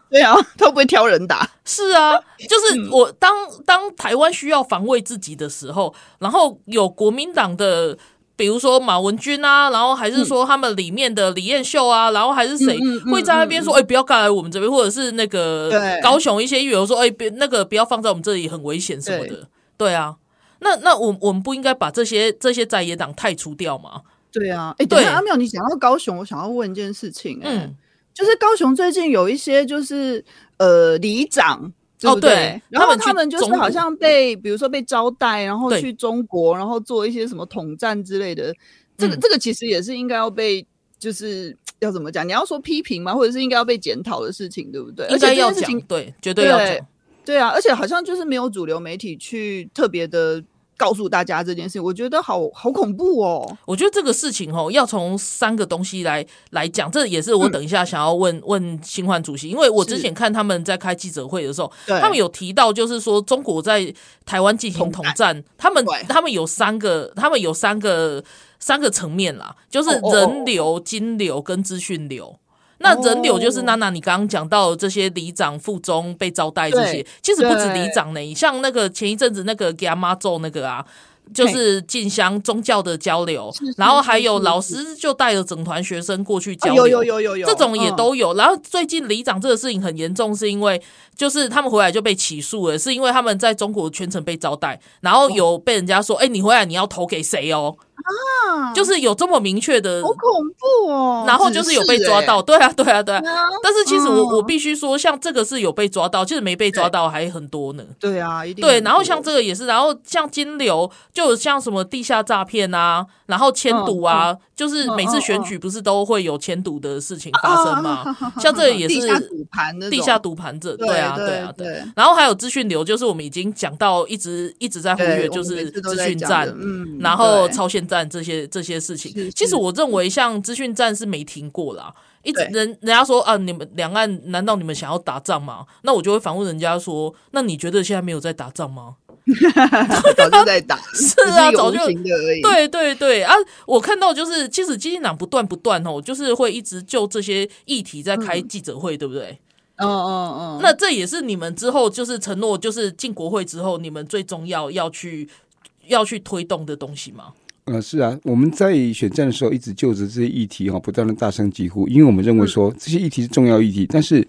对啊，他会不会挑人打？是啊，就是我当当台湾需要防卫自己的时候，然后有国民党的，比如说马文君啊，然后还是说他们里面的李彦秀啊，然后还是谁会在那边说，哎，不要干来我们这边，或者是那个高雄一些议员说，哎，别那个不要放在我们这里，很危险什么的，对啊。那那我我们不应该把这些这些在野党太除掉吗？对啊，哎，对，阿妙，你讲到高雄，我想要问一件事情，嗯，就是高雄最近有一些就是呃里长，对不对？然后他们就是好像被比如说被招待，然后去中国，然后做一些什么统战之类的，这个这个其实也是应该要被就是要怎么讲？你要说批评吗？或者是应该要被检讨的事情，对不对？而且要讲，对，绝对要讲。对啊，而且好像就是没有主流媒体去特别的告诉大家这件事情，我觉得好好恐怖哦。我觉得这个事情哦，要从三个东西来来讲，这也是我等一下想要问、嗯、问新焕主席，因为我之前看他们在开记者会的时候，他们有提到，就是说中国在台湾进行统战，他们他们有三个，他们有三个三个层面啦，就是人流、金流跟资讯流。那人流就是娜娜，你刚刚讲到这些里长、副中被招待这些，其实不止里长呢。像那个前一阵子那个给阿妈做那个啊，就是进香宗教的交流，然后还有老师就带着整团学生过去交流，有有有有有，这种也都有。然后最近里长这个事情很严重，是因为就是他们回来就被起诉了，是因为他们在中国全程被招待，然后有被人家说，哎，你回来你要投给谁哦？啊，就是有这么明确的，好恐怖哦！然后就是有被抓到，对啊，对啊，对啊。但是其实我我必须说，像这个是有被抓到，其实没被抓到还很多呢。对啊，一定对。然后像这个也是，然后像金流，就像什么地下诈骗啊，然后签赌啊，就是每次选举不是都会有签赌的事情发生吗？像这个也是地下赌盘的，地下赌盘这，对啊，对啊，对。然后还有资讯流，就是我们已经讲到一直一直在忽略，就是资讯站，嗯，然后超限站。这些这些事情，其实我认为像资讯站是没停过啦。一直人人家说啊，你们两岸难道你们想要打仗吗？那我就会反问人家说，那你觉得现在没有在打仗吗？早就在打，是啊，早就对对对啊！我看到就是，其实基进党不断不断哦，就是会一直就这些议题在开记者会，对不对？嗯嗯嗯。那这也是你们之后就是承诺，就是进国会之后，你们最重要要去要去推动的东西吗？呃，是啊，我们在选战的时候一直就着这些议题哈，不断的大声疾呼，因为我们认为说这些议题是重要议题，但是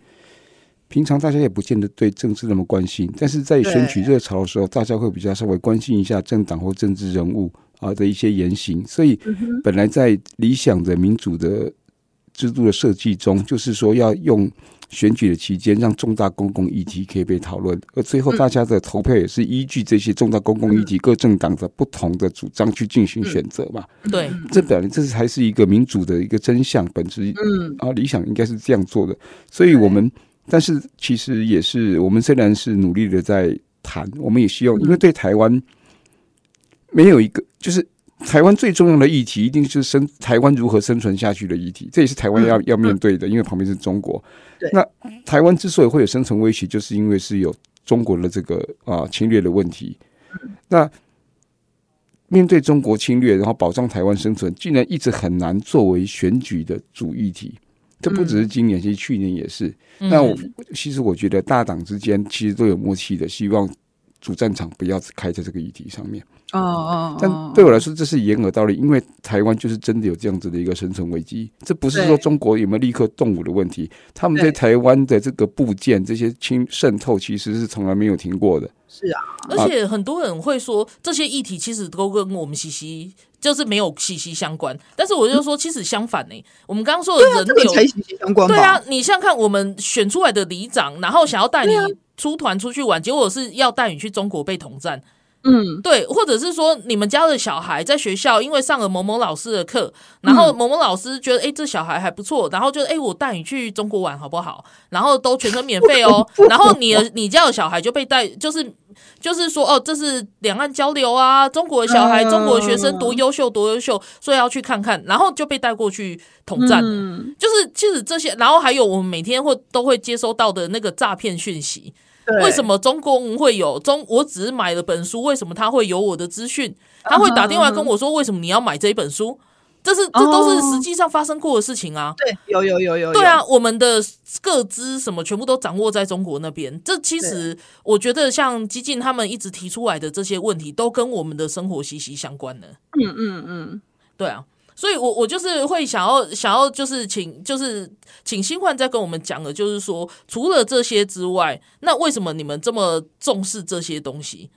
平常大家也不见得对政治那么关心，但是在选举热潮的时候，大家会比较稍微关心一下政党或政治人物啊的一些言行，所以本来在理想的民主的制度的设计中，就是说要用选举的期间让重大公共议题可以被讨论，而最后大家的投票也是依据这些重大公共议题各政党的不同的主张去进行选择嘛。对，这表明这才是一个民主的一个真相本质。嗯，啊，理想应该是这样做的。所以我们，但是其实也是我们虽然是努力的在谈，我们也希望，因为对台湾没有一个就是。台湾最重要的议题，一定是生台湾如何生存下去的议题，这也是台湾要要面对的。因为旁边是中国，那台湾之所以会有生存威胁，就是因为是有中国的这个啊侵略的问题。那面对中国侵略，然后保障台湾生存，竟然一直很难作为选举的主议题。这不只是今年，其实去年也是。那我其实我觉得大党之间其实都有默契的，希望主战场不要开在这个议题上面。哦哦，但对我来说，这是掩耳盗铃，因为台湾就是真的有这样子的一个生存危机。这不是说中国有没有立刻动武的问题，他们对台湾的这个部件这些侵渗透，其实是从来没有停过的。是啊，而且很多人会说这些议题其实都跟我们息息就是没有息息相关。但是我就说，其实相反呢，我们刚刚说的人流才息息相关。对啊，你像看我们选出来的里长，然后想要带你出团出去玩，结果是要带你去中国被统战。嗯，对，或者是说你们家的小孩在学校因为上了某某老师的课，然后某某老师觉得哎这小孩还不错，然后就哎我带你去中国玩好不好？然后都全程免费哦，然后你的你家的小孩就被带，就是就是说哦这是两岸交流啊，中国的小孩、中国的学生多优秀多优秀，所以要去看看，然后就被带过去统战。嗯，就是其实这些，然后还有我们每天会都会接收到的那个诈骗讯息。为什么中共会有中？我只是买了本书，为什么他会有我的资讯？他会打电话跟我说，为什么你要买这一本书？这是这都是实际上发生过的事情啊！对，有有有有。对啊，我们的各资什么全部都掌握在中国那边。这其实我觉得，像激进他们一直提出来的这些问题，都跟我们的生活息息相关的。嗯嗯嗯，对啊。所以我，我就是会想要想要就是请就是请新焕再跟我们讲的，就是说，除了这些之外，那为什么你们这么重视这些东西？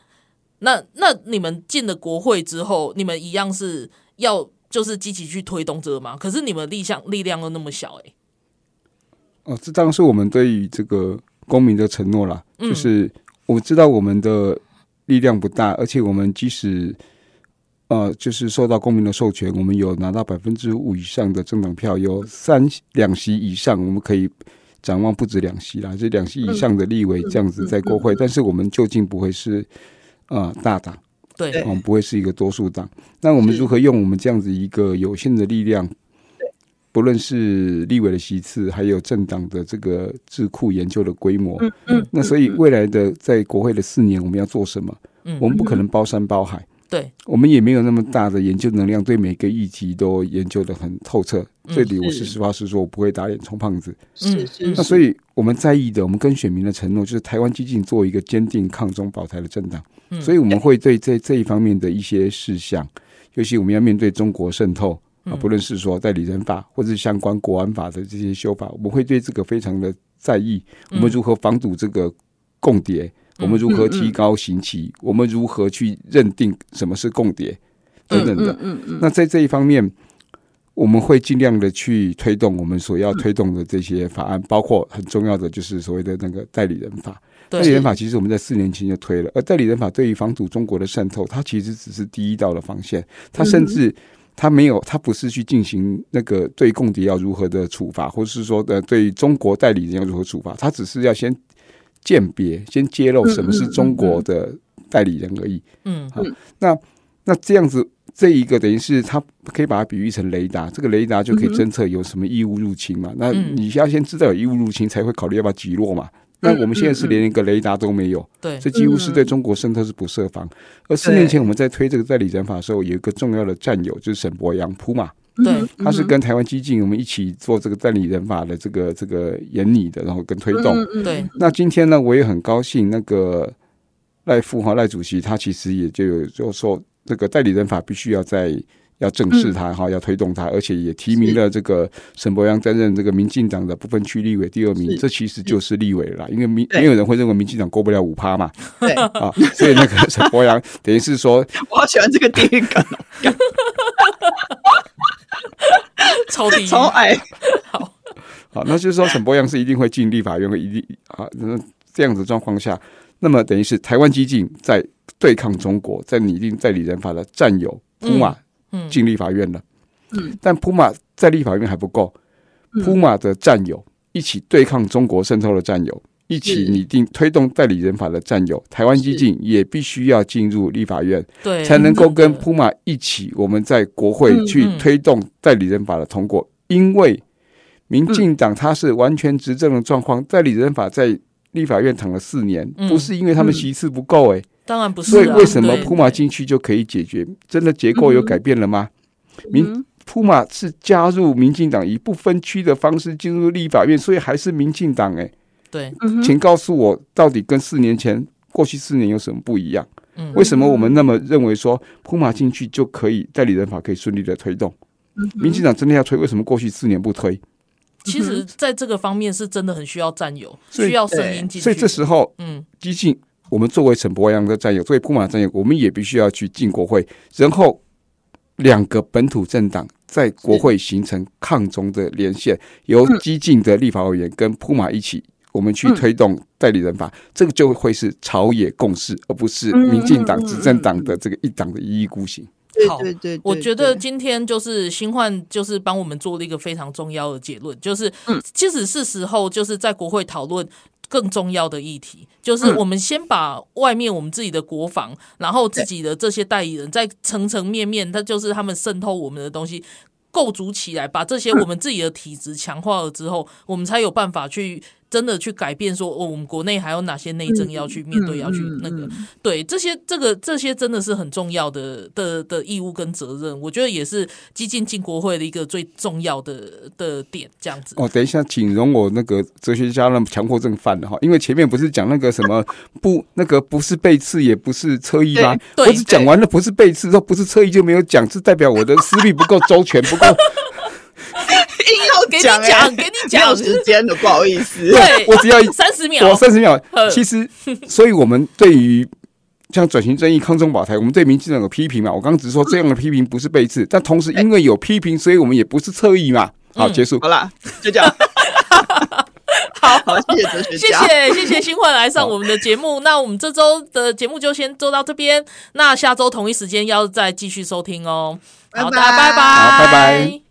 那那你们进了国会之后，你们一样是要就是积极去推动这个吗？可是你们力量力量又那么小，欸，哎。哦，这当然是我们对于这个公民的承诺啦。就是我知道我们的力量不大，而且我们即使。呃，就是受到公民的授权，我们有拿到百分之五以上的政党票，有三两席以上，我们可以展望不止两席啦，这两席以上的立委这样子在国会，但是我们究竟不会是呃大党，对，我们不会是一个多数党。那我们如何用我们这样子一个有限的力量，不论是立委的席次，还有政党的这个智库研究的规模，嗯那所以未来的在国会的四年，我们要做什么？我们不可能包山包海。对，我们也没有那么大的研究能量，对每个议题都研究的很透彻。这里我是实话实说，我不会打脸充胖子。是是。那所以我们在意的，我们跟选民的承诺，就是台湾激进做一个坚定抗中保台的政党。所以我们会对这这一方面的一些事项，尤其我们要面对中国渗透啊，不论是说代理人法或者是相关国安法的这些修法，我们会对这个非常的在意。我们如何防堵这个共谍？我们如何提高刑期？我们如何去认定什么是共谍等等的？那在这一方面，我们会尽量的去推动我们所要推动的这些法案，包括很重要的就是所谓的那个代理人法。代理人法其实我们在四年前就推了，而代理人法对于防堵中国的渗透，它其实只是第一道的防线。它甚至它没有，它不是去进行那个对共谍要如何的处罚，或者是说呃对中国代理人要如何处罚，它只是要先。鉴别，先揭露什么是中国的代理人而已。嗯，好，那那这样子，这一个等于是他可以把它比喻成雷达，这个雷达就可以侦测有什么异物入侵嘛。那你要先知道有异物入侵，才会考虑要不要击落嘛。那我们现在是连一个雷达都没有，对，这几乎是对中国渗透是不设防。而四年前我们在推这个代理人法的时候，有一个重要的战友就是沈博阳铺嘛。对，他是跟台湾基进我们一起做这个代理人法的这个这个研拟的，然后跟推动。对，那今天呢，我也很高兴，那个赖副哈赖主席他其实也就有就说，这个代理人法必须要在要正视他哈，要推动他，而且也提名了这个沈伯阳担任这个民进党的不分区立委第二名，这其实就是立委了啦，因为民没有人会认为民进党过不了五趴嘛。对。啊，所以那个沈伯阳等于是说，我好喜欢这个电影梗。超低，超矮，好，好，那就是说沈博阳是一定会进立法院，会一定啊，那这样子状况下，那么等于是台湾激进在对抗中国，在拟定在理人法的战友普马进立法院了。嗯，但普马在立法院还不够，普马的战友一起对抗中国渗透的战友，一起拟定推动代理人法的战友，台湾基进也必须要进入立法院，对，才能够跟铺马一起，我们在国会去推动代理人法的通过。因为民进党他是完全执政的状况，代理人法在立法院躺了四年，不是因为他们席次不够，哎，当然不是。所以为什么铺马进去就可以解决？真的结构有改变了吗？民铺马是加入民进党以不分区的方式进入立法院，所以还是民进党哎。对，请告诉我，到底跟四年前过去四年有什么不一样？为什么我们那么认为说铺马进去就可以代理人法可以顺利的推动？民进党真的要推，为什么过去四年不推？其实，在这个方面是真的很需要战友，需要声音进去。所以这时候，嗯，激进，我们作为陈柏阳的战友，作为铺马战友，我们也必须要去进国会，然后两个本土政党在国会形成抗中的连线，由激进的立法委员跟铺马一起。我们去推动代理人法，嗯、这个就会是朝野共识，而不是民进党执政党的这个一党的一意孤行。好，对对对，我觉得今天就是新焕就是帮我们做了一个非常重要的结论，就是其实是时候就是在国会讨论更重要的议题，就是我们先把外面我们自己的国防，然后自己的这些代理人，在层层面面，他就是他们渗透我们的东西。构筑起来，把这些我们自己的体质强化了之后，我们才有办法去真的去改变说。哦，我们国内还有哪些内政要去面对，要去那个对这些这个这些真的是很重要的的的义务跟责任。我觉得也是激进进国会的一个最重要的的点。这样子哦，等一下，请容我那个哲学家那强迫症犯了哈，因为前面不是讲那个什么 不那个不是背刺，也不是侧翼吗？我只讲完了不是背刺，说不是侧翼就没有讲，是代表我的思虑不够周全，不够。硬要给你讲，给你讲，没有时间的，不好意思。对，我只要三十秒，我三十秒。其实，所以我们对于像转型正义、抗中保台，我们对民进党有批评嘛？我刚刚只是说这样的批评不是背刺，但同时因为有批评，所以我们也不是侧翼嘛。好，结束。好啦，就这样。好，好，谢谢哲学家，谢谢谢谢新焕来上我们的节目。那我们这周的节目就先做到这边，那下周同一时间要再继续收听哦。好的，拜拜，拜拜。